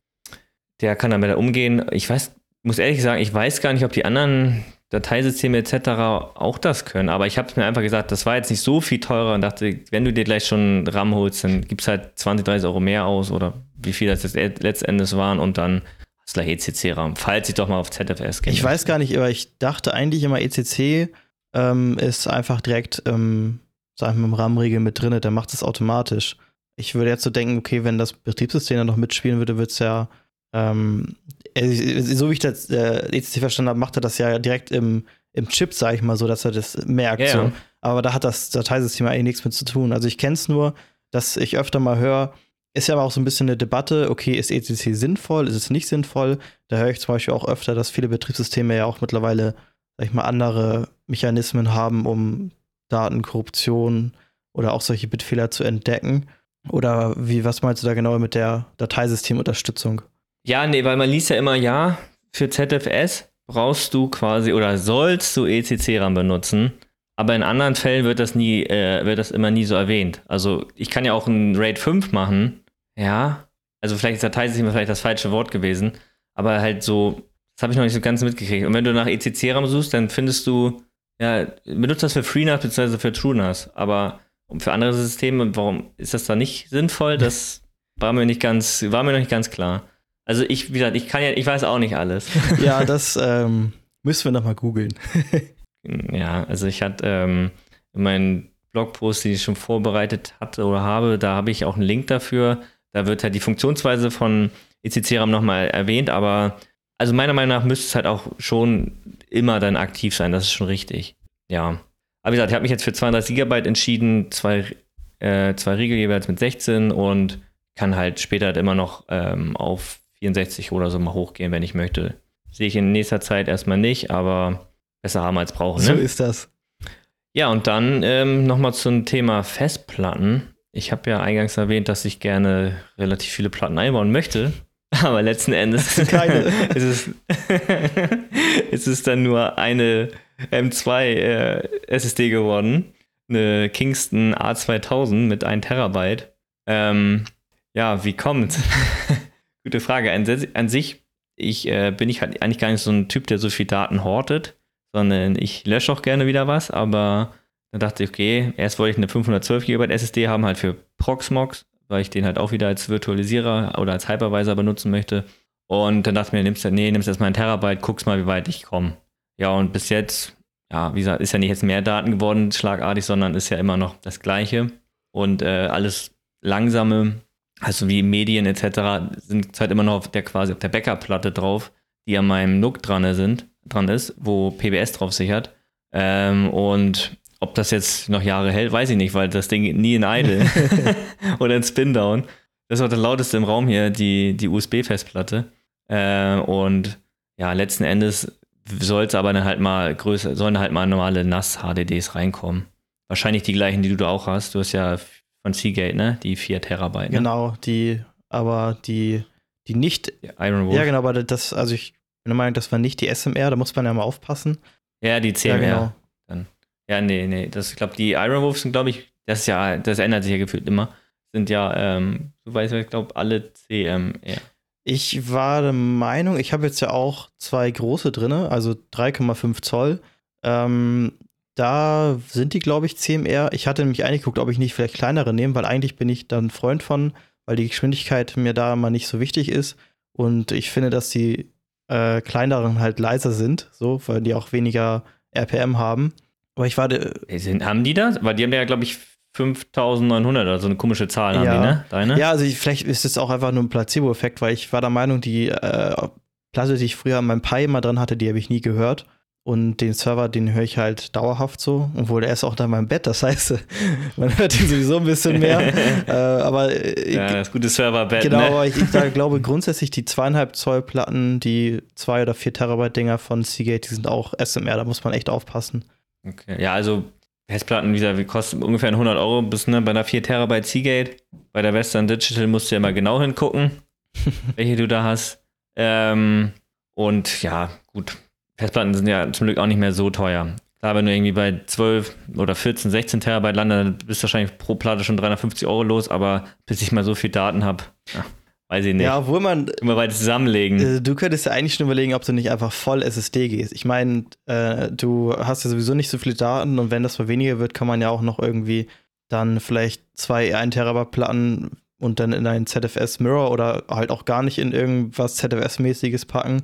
der kann damit umgehen. Ich weiß, muss ehrlich sagen, ich weiß gar nicht, ob die anderen Dateisysteme etc. auch das können, aber ich habe es mir einfach gesagt, das war jetzt nicht so viel teurer und dachte, wenn du dir gleich schon RAM holst, dann gibst halt 20, 30 Euro mehr aus oder wie viel das jetzt letztendlich waren und dann hast du gleich ECC-RAM, falls ich doch mal auf ZFS gehe. Ich weiß gar nicht, aber ich dachte eigentlich immer, ECC ähm, ist einfach direkt, ähm, sagen wir, im RAM-Riegel mit drin, der macht es automatisch. Ich würde jetzt so denken, okay, wenn das Betriebssystem dann noch mitspielen würde, wird es ja ähm, äh, so wie ich das äh, ECC verstanden habe, macht er das ja direkt im, im Chip, sage ich mal so, dass er das merkt. Ja, so. Aber da hat das Dateisystem eigentlich nichts mit zu tun. Also ich kenne es nur, dass ich öfter mal höre, ist ja aber auch so ein bisschen eine Debatte, okay, ist ECC sinnvoll, ist es nicht sinnvoll? Da höre ich zum Beispiel auch öfter, dass viele Betriebssysteme ja auch mittlerweile, sag ich mal, andere Mechanismen haben, um Datenkorruption oder auch solche Bitfehler zu entdecken. Oder wie, was meinst du da genau mit der Dateisystemunterstützung? Ja, nee, weil man liest ja immer, ja, für ZFS brauchst du quasi oder sollst du ECC-RAM benutzen. Aber in anderen Fällen wird das nie, äh, wird das immer nie so erwähnt. Also ich kann ja auch ein RAID 5 machen. Ja. Also vielleicht ist Dateisystem vielleicht das falsche Wort gewesen. Aber halt so, das habe ich noch nicht so ganz mitgekriegt. Und wenn du nach ECC-RAM suchst, dann findest du, ja, benutzt das für FreeNAS bzw. für TrueNAS. Aber für andere Systeme, warum ist das da nicht sinnvoll? Das war mir nicht ganz, war mir noch nicht ganz klar. Also ich, wie gesagt, ich kann ja, ich weiß auch nicht alles. [laughs] ja, das [laughs] ähm, müssen wir nochmal googeln. [laughs] ja, also ich hatte ähm, meinen Blogpost, den ich schon vorbereitet hatte oder habe, da habe ich auch einen Link dafür. Da wird halt die Funktionsweise von ECC-RAM nochmal erwähnt, aber also meiner Meinung nach müsste es halt auch schon immer dann aktiv sein, das ist schon richtig. Ja. Aber wie gesagt, ich habe mich jetzt für 32 GB entschieden, zwei, äh, zwei Riegel jeweils mit 16 und kann halt später halt immer noch ähm, auf 64 oder so mal hochgehen, wenn ich möchte. Sehe ich in nächster Zeit erstmal nicht, aber besser haben als brauchen. Ne? So ist das. Ja, und dann ähm, nochmal zum Thema Festplatten. Ich habe ja eingangs erwähnt, dass ich gerne relativ viele Platten einbauen möchte. [laughs] Aber letzten Endes [laughs] ist, es, [laughs] ist es dann nur eine M2 äh, SSD geworden. Eine Kingston A2000 mit 1 Terabyte. Ähm, ja, wie kommt? Gute Frage. An, an sich ich, äh, bin ich halt eigentlich gar nicht so ein Typ, der so viel Daten hortet, sondern ich lösche auch gerne wieder was, aber dann dachte ich, okay, erst wollte ich eine 512 GB SSD haben, halt für Proxmox, weil ich den halt auch wieder als Virtualisierer oder als Hypervisor benutzen möchte. Und dann dachte ich mir, nimmst du, nee, nimmst erstmal ein Terabyte, guckst mal, wie weit ich komme. Ja, und bis jetzt, ja, wie gesagt, ist ja nicht jetzt mehr Daten geworden, schlagartig, sondern ist ja immer noch das Gleiche. Und äh, alles langsame also wie Medien etc. sind halt immer noch auf der quasi auf der Backup-Platte drauf, die an meinem NUC dran sind, dran ist, wo PBS drauf sichert. Ähm, und ob das jetzt noch Jahre hält, weiß ich nicht, weil das Ding nie in Idle [laughs] [laughs] oder in Spin-Down. Das ist auch das lauteste im Raum hier, die, die USB-Festplatte. Äh, und ja, letzten Endes soll es aber dann halt mal größer, sollen halt mal normale NAS-HDDs reinkommen. Wahrscheinlich die gleichen, die du auch hast. Du hast ja von Seagate, ne? Die 4 Terabyte. Ne? Genau, die, aber die, die nicht. Iron Wolf. Ja, genau, aber das, also ich bin der Meinung, das war nicht die SMR, da muss man ja mal aufpassen. Ja, die CMR. Ja, genau. Dann. ja nee, nee. Das, ich glaube, die Iron Wolves sind, glaube ich, das ist ja, das ändert sich ja gefühlt immer. Sind ja, ähm, so weiß ich glaube, alle CMR. Ich war der Meinung, ich habe jetzt ja auch zwei große drin, also 3,5 Zoll. Ähm, da sind die, glaube ich, CMR. Ich hatte nämlich eigentlich geguckt, ob ich nicht vielleicht kleinere nehme, weil eigentlich bin ich dann Freund von, weil die Geschwindigkeit mir da mal nicht so wichtig ist. Und ich finde, dass die äh, kleineren halt leiser sind, so, weil die auch weniger RPM haben. Aber ich war. Sind, haben die das? Weil die haben ja, glaube ich, 5900 oder so eine komische Zahl haben ja. die, ne? Deine? Ja, also ich, vielleicht ist es auch einfach nur ein Placebo-Effekt, weil ich war der Meinung, die äh, Platte, die ich früher an meinem Pi immer dran hatte, die habe ich nie gehört. Und den Server, den höre ich halt dauerhaft so, obwohl der ist auch da in meinem Bett, das heißt, [laughs] man hört ihn sowieso ein bisschen mehr. [laughs] äh, aber äh, ja, das gute Serverbett. Genau, ne? aber ich, ich [laughs] glaube grundsätzlich die zweieinhalb Zoll Platten, die zwei oder vier Terabyte Dinger von Seagate, die sind auch SMR, da muss man echt aufpassen. Okay, ja, also Festplatten, wie gesagt, kosten ungefähr 100 Euro bis ne, bei einer 4 Terabyte Seagate. Bei der Western Digital musst du ja mal genau hingucken, welche du da hast. Ähm, und ja, gut. Festplatten sind ja zum Glück auch nicht mehr so teuer. Klar, wenn du irgendwie bei 12 oder 14, 16 Terabyte landest, dann bist du wahrscheinlich pro Platte schon 350 Euro los, aber bis ich mal so viel Daten habe, weiß ich nicht. Ja, obwohl man. Immer weiter zusammenlegen. Äh, du könntest ja eigentlich schon überlegen, ob du nicht einfach voll SSD gehst. Ich meine, äh, du hast ja sowieso nicht so viele Daten und wenn das mal weniger wird, kann man ja auch noch irgendwie dann vielleicht zwei 1 Terabyte Platten und dann in ein ZFS Mirror oder halt auch gar nicht in irgendwas ZFS-mäßiges packen.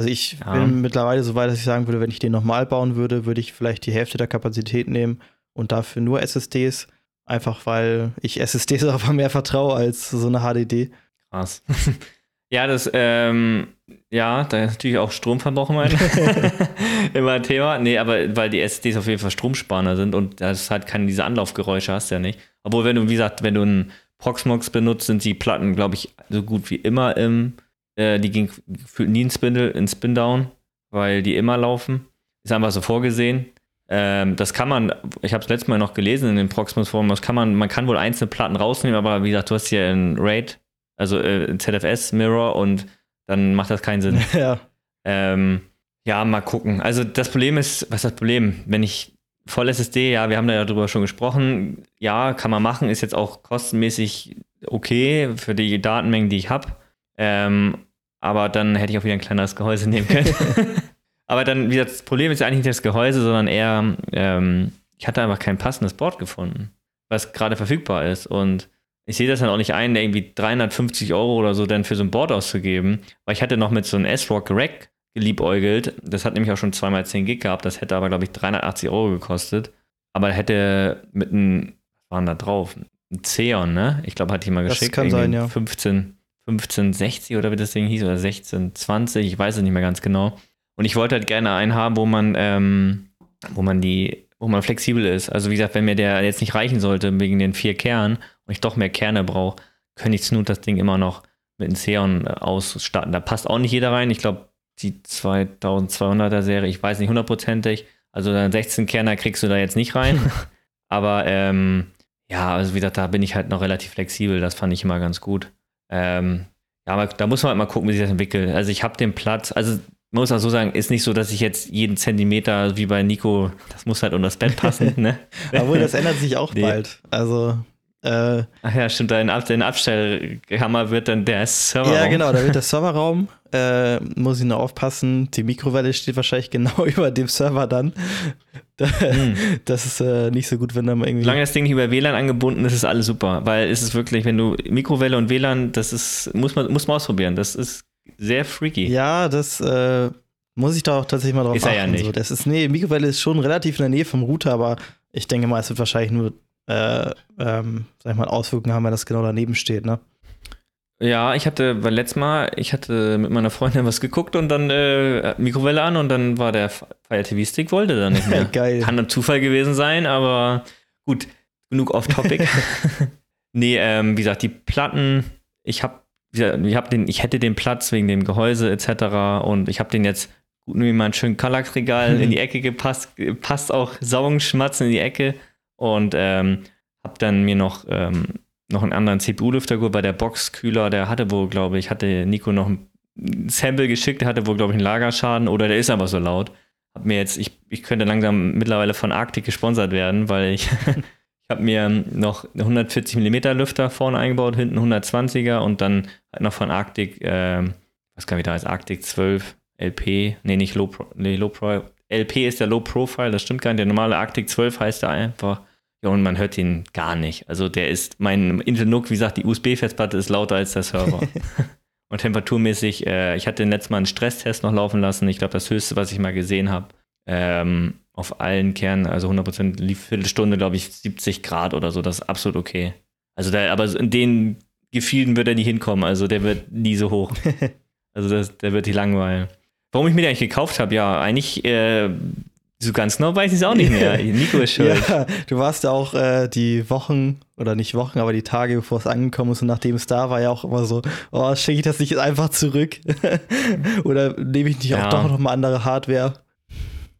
Also ich ja. bin mittlerweile so weit, dass ich sagen würde, wenn ich den nochmal bauen würde, würde ich vielleicht die Hälfte der Kapazität nehmen und dafür nur SSDs. Einfach weil ich SSDs [laughs] einfach mehr vertraue als so eine HDD. Krass. [laughs] ja, das, ähm, ja, da ist natürlich auch Stromverbrauch immer, [laughs] immer ein Thema. Nee, aber weil die SSDs auf jeden Fall stromsparender sind und das halt keine diese Anlaufgeräusche hast ja nicht. Obwohl, wenn du, wie gesagt, wenn du einen Proxmox benutzt, sind die Platten, glaube ich, so gut wie immer im, äh, die gehen nie in Spindle, in Spin-Down, weil die immer laufen. Ist einfach so vorgesehen. Ähm, das kann man, ich habe es letztes Mal noch gelesen in dem Proxmox-Forum, das kann man, man kann wohl einzelne Platten rausnehmen, aber wie gesagt, du hast hier ein RAID also äh, ZFS-Mirror und dann macht das keinen Sinn. [laughs] Ja. Ähm, ja, mal gucken. Also das Problem ist, was ist das Problem? Wenn ich voll SSD, ja, wir haben da ja drüber schon gesprochen, ja, kann man machen, ist jetzt auch kostenmäßig okay für die Datenmengen, die ich habe. Ähm, aber dann hätte ich auch wieder ein kleineres Gehäuse nehmen können. [laughs] aber dann, wie gesagt, das Problem ist eigentlich nicht das Gehäuse, sondern eher, ähm, ich hatte einfach kein passendes Board gefunden, was gerade verfügbar ist. Und ich sehe das dann auch nicht ein, irgendwie 350 Euro oder so dann für so ein Board auszugeben, weil ich hatte noch mit so einem S-Rock Rack geliebäugelt. Das hat nämlich auch schon zweimal 10 Gig gehabt. Das hätte aber, glaube ich, 380 Euro gekostet. Aber hätte mit einem, was waren da drauf? Ein Xeon, ne? Ich glaube, hatte ich mal geschickt. Das kann sein, ja. 15, 1560 oder wie das Ding hieß, oder 1620, ich weiß es nicht mehr ganz genau. Und ich wollte halt gerne einen haben, wo man, ähm, wo man die, wo man flexibel ist. Also wie gesagt, wenn mir der jetzt nicht reichen sollte wegen den vier Kernen und ich doch mehr Kerne brauche, könnte ich Snoot das Ding immer noch mit einem Xeon äh, ausstatten. Da passt auch nicht jeder rein. Ich glaube, die 2200er Serie, ich weiß nicht hundertprozentig. Also 16 Kerner kriegst du da jetzt nicht rein. [laughs] Aber ähm, ja, also wie gesagt, da bin ich halt noch relativ flexibel. Das fand ich immer ganz gut. Ähm, ja, da muss man halt mal gucken, wie sich das entwickelt. Also ich habe den Platz, also man muss auch so sagen, ist nicht so, dass ich jetzt jeden Zentimeter wie bei Nico, das muss halt unter das Bett passen. [laughs] ne? Obwohl, das ändert sich auch nee. bald. Also äh, Ach ja, stimmt, dein, dein Abstellhammer wird dann der Serverraum. Ja, genau, da wird der [laughs] Serverraum. Äh, muss ich nur aufpassen, die Mikrowelle steht wahrscheinlich [laughs] genau über dem Server dann. hm. Das ist äh, nicht so gut, wenn da mal irgendwie. Solange das Ding nicht über WLAN angebunden ist, ist alles super. Weil es ist wirklich, wenn du Mikrowelle und WLAN, das ist, muss man, muss man ausprobieren. Das ist sehr freaky. Ja, das äh, muss ich da auch tatsächlich mal drauf ist achten. Ist ja nicht. So, das ist, nee, Mikrowelle ist schon relativ in der Nähe vom Router, aber ich denke mal, es wird wahrscheinlich nur äh, ähm, sag ich mal, Auswirkungen haben, wenn das genau daneben steht, ne? Ja, ich hatte, weil letztes Mal, ich hatte mit meiner Freundin was geguckt und dann äh, Mikrowelle an und dann war der Fire TV Stick wollte dann nicht mehr. [laughs] Geil. Kann ein Zufall gewesen sein, aber gut, genug off Topic. [laughs] nee, ähm, wie gesagt, die Platten, ich habe ich hab den, ich hätte den Platz wegen dem Gehäuse etc. und ich habe den jetzt gut wie mal einen schönen Kallax-Regal [laughs] in die Ecke gepasst, passt auch Saugenschmatzen in die Ecke und ähm, habe dann mir noch, ähm, noch einen anderen CPU-Lüfter geholt, bei der Boxkühler, der hatte wohl, glaube ich, hatte Nico noch ein Sample geschickt, der hatte wohl, glaube ich, einen Lagerschaden oder der ist aber so laut. Hab mir jetzt, ich, ich könnte langsam mittlerweile von Arctic gesponsert werden, weil ich, [laughs] ich habe mir noch 140 mm Lüfter vorne eingebaut, hinten 120er und dann halt noch von Arctic, äh, was kann ich da als Arctic 12 LP, nee, nicht Low Pro, nee, Low Pro, LP ist der Low Profile, das stimmt gar nicht. Der normale Arctic 12 heißt er einfach. Ja, und man hört ihn gar nicht. Also der ist, mein Intel NUC, wie gesagt, die USB-Festplatte ist lauter als der Server. [laughs] und temperaturmäßig, äh, ich hatte letztes Mal einen Stresstest noch laufen lassen. Ich glaube, das höchste, was ich mal gesehen habe, ähm, auf allen Kernen, also 100% lief Viertelstunde, glaube ich, 70 Grad oder so. Das ist absolut okay. Also der, aber in den Gefielen wird er nie hinkommen. Also der wird nie so hoch. [laughs] also das, der wird die langweilen. Warum ich mir den eigentlich gekauft habe, ja, eigentlich äh, so ganz genau weiß ich es auch nicht mehr. [laughs] Nico ist schuld. ja, du warst ja auch äh, die Wochen, oder nicht Wochen, aber die Tage, bevor es angekommen ist und nachdem es da war, ja auch immer so, oh, schicke ich das nicht einfach zurück? [laughs] oder nehme ich nicht ja. auch doch noch mal andere Hardware?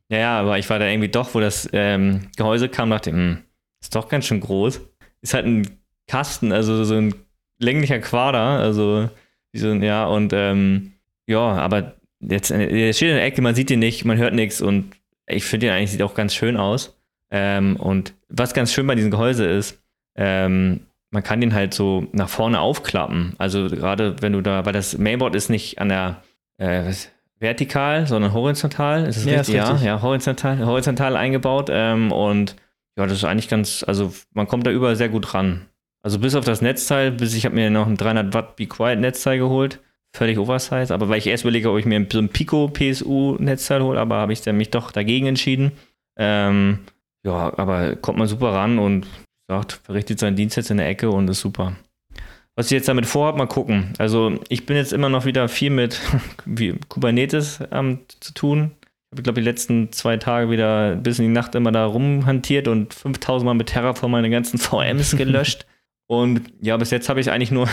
Ja, ja, aber ich war da irgendwie doch, wo das ähm, Gehäuse kam, dachte, hm, ist doch ganz schön groß. Ist halt ein Kasten, also so ein länglicher Quader, also wie so ein, ja, und ähm, ja, aber jetzt der steht in der Ecke, man sieht ihn nicht, man hört nichts und ich finde ihn eigentlich sieht auch ganz schön aus. Ähm, und was ganz schön bei diesem Gehäuse ist, ähm, man kann den halt so nach vorne aufklappen. Also gerade wenn du da, weil das Mainboard ist nicht an der, äh, was, vertikal, sondern horizontal. Ist es ja, richtig? Ist richtig? Ja, ja, horizontal, horizontal eingebaut. Ähm, und ja, das ist eigentlich ganz, also man kommt da überall sehr gut ran. Also bis auf das Netzteil, bis ich habe mir noch ein 300 Watt Be Quiet Netzteil geholt. Völlig oversized, aber weil ich erst überlege, ob ich mir so ein Pico PSU Netzteil hole, aber habe ich dann mich doch dagegen entschieden. Ähm, ja, aber kommt man super ran und sagt, verrichtet seinen Dienst jetzt in der Ecke und ist super. Was ich jetzt damit vorhabe, mal gucken. Also ich bin jetzt immer noch wieder viel mit [laughs] Kubernetes ähm, zu tun. Ich habe, glaube ich, die letzten zwei Tage wieder bis in die Nacht immer da rumhantiert und 5000 Mal mit Terraform meine ganzen [laughs] VMs gelöscht. [laughs] und ja, bis jetzt habe ich eigentlich nur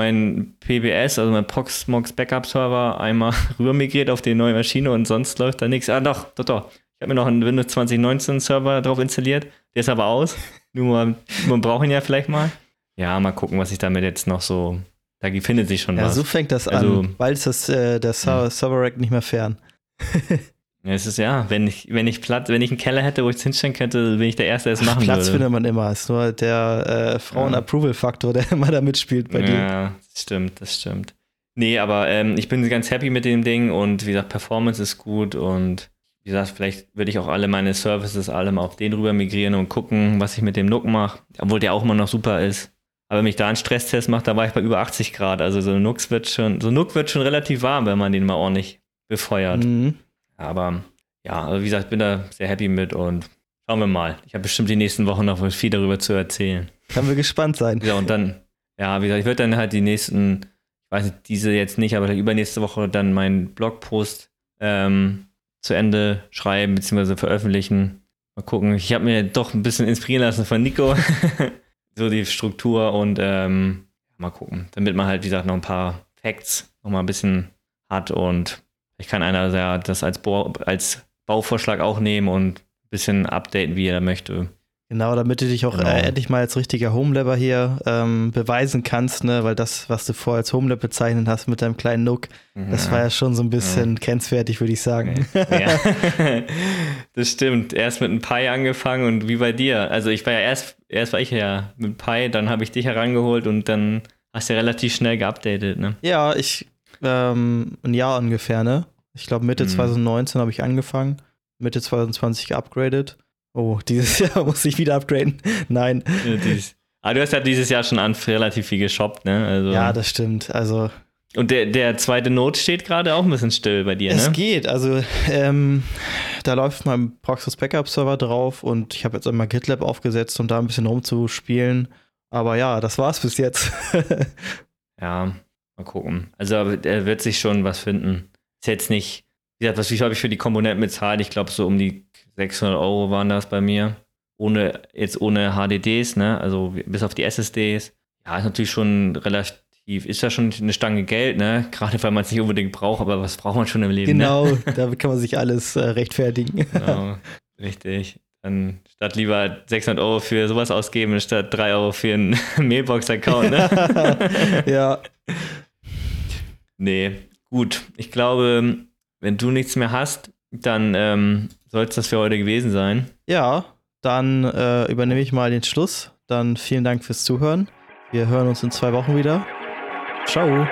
mein PBS, also mein Proxmox Backup Server, einmal [laughs] rüber migriert auf die neue Maschine und sonst läuft da nichts. Ah, doch, doch, doch. Ich habe mir noch einen Windows 2019 Server drauf installiert. Der ist aber aus. [laughs] Nur man, man braucht ihn ja vielleicht mal. Ja, mal gucken, was ich damit jetzt noch so. Da findet sich schon ja, was. so fängt das also, an. Bald ist das, äh, der Server, Server-Rack nicht mehr fern. [laughs] ja, es ist ja, wenn ich, wenn ich Platz, wenn ich einen Keller hätte, wo ich es hinstellen könnte, bin ich der Erste, der es machen Platz würde. findet man immer. Ist nur der äh, Frauen-Approval-Faktor, der [laughs] immer da mitspielt bei dir. Ja, das stimmt, das stimmt. Nee, aber ähm, ich bin ganz happy mit dem Ding und wie gesagt, Performance ist gut und wie gesagt, vielleicht würde ich auch alle meine Services alle mal auf den rüber migrieren und gucken, was ich mit dem Nook mache, obwohl der auch immer noch super ist. Aber wenn ich da einen Stresstest mache, da war ich bei über 80 Grad. Also so ein Nux wird schon, so Nuck wird schon relativ warm, wenn man den mal ordentlich befeuert. Mhm. Aber ja, also wie gesagt, ich bin da sehr happy mit und schauen wir mal. Ich habe bestimmt die nächsten Wochen noch viel darüber zu erzählen. Können wir gespannt sein. Ja, und dann, ja, wie gesagt, ich werde dann halt die nächsten, ich weiß nicht, diese jetzt nicht, aber übernächste Woche dann meinen Blogpost ähm, zu Ende schreiben bzw. veröffentlichen. Mal gucken. Ich habe mir doch ein bisschen inspirieren lassen von Nico. [laughs] so die Struktur und ähm, mal gucken. Damit man halt, wie gesagt, noch ein paar Facts noch mal ein bisschen hat und ich kann einer das als, Bo als Bauvorschlag auch nehmen und ein bisschen updaten, wie er möchte. Genau, damit du dich auch genau. äh, endlich mal als richtiger Homelabber hier ähm, beweisen kannst, ne? weil das, was du vorher als Homelab bezeichnet hast mit deinem kleinen Nook, ja. das war ja schon so ein bisschen ja. kennenswertig, würde ich sagen. Ja. [laughs] [laughs] das stimmt. Erst mit einem Pi angefangen und wie bei dir. Also ich war ja erst, erst war ich ja mit Pi, dann habe ich dich herangeholt und dann hast du ja relativ schnell geupdatet, ne? Ja, ich, ähm, ein Jahr ungefähr, ne? Ich glaube Mitte mhm. 2019 habe ich angefangen, Mitte 2020 geupgradet. Oh, [laughs] dieses Jahr muss ich wieder upgraden. [laughs] Nein. Ja, aber du hast ja dieses Jahr schon an relativ viel geshoppt, ne? Also, ja, das stimmt. Also. Und der, der zweite Not steht gerade auch ein bisschen still bei dir, es ne? Es geht. Also, ähm, da läuft mein Proxys Backup Server drauf und ich habe jetzt einmal GitLab aufgesetzt, um da ein bisschen rumzuspielen. Aber ja, das war's bis jetzt. [laughs] ja, mal gucken. Also, er wird sich schon was finden. Ist jetzt nicht, wie gesagt, was habe ich für die Komponenten bezahlt? Ich glaube, so um die 600 Euro waren das bei mir. Ohne, jetzt ohne HDDs, ne? Also bis auf die SSDs. Ja, ist natürlich schon relativ, ist ja schon eine Stange Geld, ne? [laughs] Gerade weil man es nicht unbedingt braucht, aber was braucht man schon im Leben? Ne? Genau, ne? [laughs] damit kann man sich alles äh, rechtfertigen. Genau, [laughs] richtig. Dann statt lieber 600 Euro für sowas ausgeben, statt 3 Euro für einen Mailbox-Account, ne? ja. Nee, gut. Ich glaube, wenn du nichts mehr hast, dann ähm, soll es das für heute gewesen sein. Ja, dann äh, übernehme ich mal den Schluss. Dann vielen Dank fürs Zuhören. Wir hören uns in zwei Wochen wieder. Ciao.